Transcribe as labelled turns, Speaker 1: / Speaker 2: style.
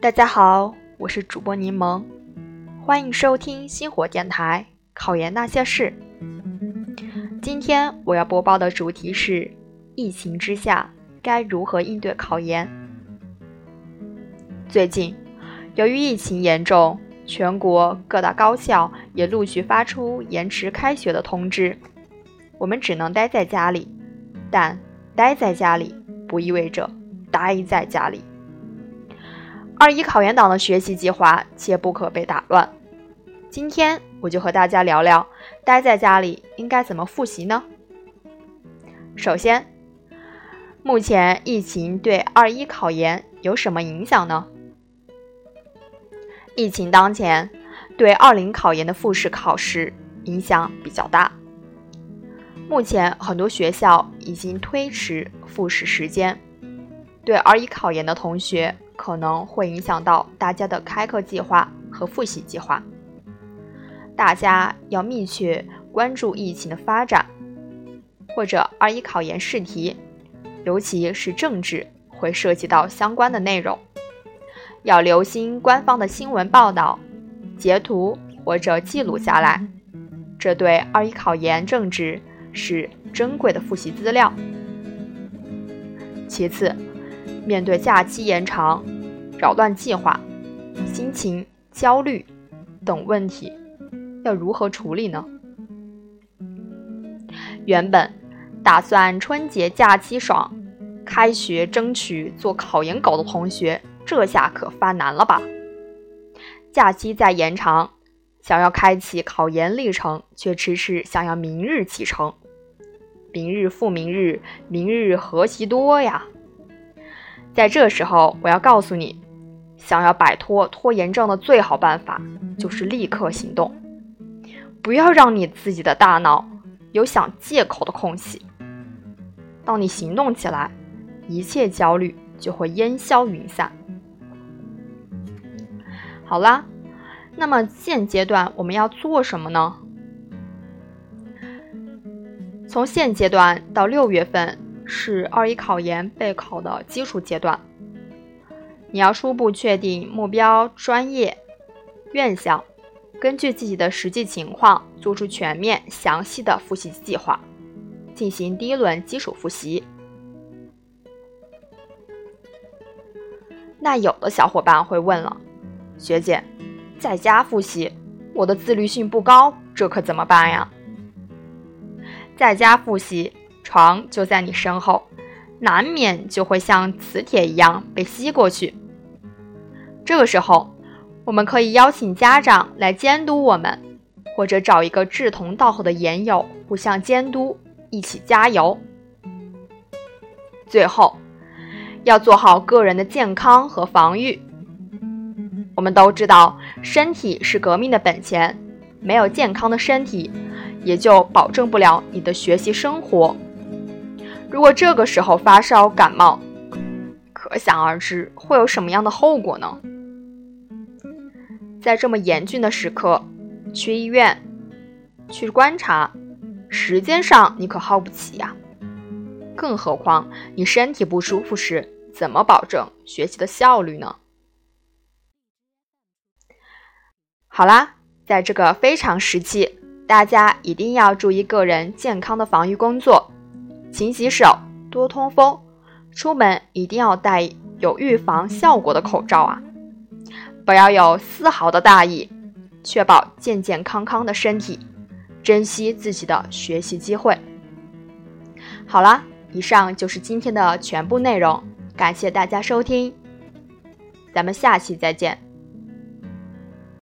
Speaker 1: 大家好，我是主播柠檬，欢迎收听星火电台考研那些事。今天我要播报的主题是：疫情之下该如何应对考研？最近，由于疫情严重，全国各大高校也陆续发出延迟开学的通知，我们只能待在家里。但待在家里不意味着待在家里。二一考研党的学习计划切不可被打乱。今天我就和大家聊聊，待在家里应该怎么复习呢？首先，目前疫情对二一考研有什么影响呢？疫情当前，对二零考研的复试考试影响比较大。目前很多学校已经推迟复试时间，对二一考研的同学。可能会影响到大家的开课计划和复习计划，大家要密切关注疫情的发展，或者二一考研试题，尤其是政治会涉及到相关的内容，要留心官方的新闻报道，截图或者记录下来，这对二一考研政治是珍贵的复习资料。其次。面对假期延长、扰乱计划、心情焦虑等问题，要如何处理呢？原本打算春节假期爽，开学争取做考研狗的同学，这下可犯难了吧？假期再延长，想要开启考研历程，却迟迟想要明日启程，明日复明日，明日何其多呀！在这时候，我要告诉你，想要摆脱拖延症的最好办法就是立刻行动，不要让你自己的大脑有想借口的空隙。当你行动起来，一切焦虑就会烟消云散。好啦，那么现阶段我们要做什么呢？从现阶段到六月份。是二一考研备考的基础阶段，你要初步确定目标、专业、院校，根据自己的实际情况做出全面详细的复习计划，进行第一轮基础复习。那有的小伙伴会问了，学姐，在家复习，我的自律性不高，这可怎么办呀？在家复习。床就在你身后，难免就会像磁铁一样被吸过去。这个时候，我们可以邀请家长来监督我们，或者找一个志同道合的研友互相监督，一起加油。最后，要做好个人的健康和防御。我们都知道，身体是革命的本钱，没有健康的身体，也就保证不了你的学习生活。如果这个时候发烧感冒，可想而知会有什么样的后果呢？在这么严峻的时刻，去医院去观察，时间上你可耗不起呀。更何况你身体不舒服时，怎么保证学习的效率呢？好啦，在这个非常时期，大家一定要注意个人健康的防御工作。勤洗手，多通风，出门一定要戴有预防效果的口罩啊！不要有丝毫的大意，确保健健康康的身体，珍惜自己的学习机会。好啦，以上就是今天的全部内容，感谢大家收听，咱们下期再见。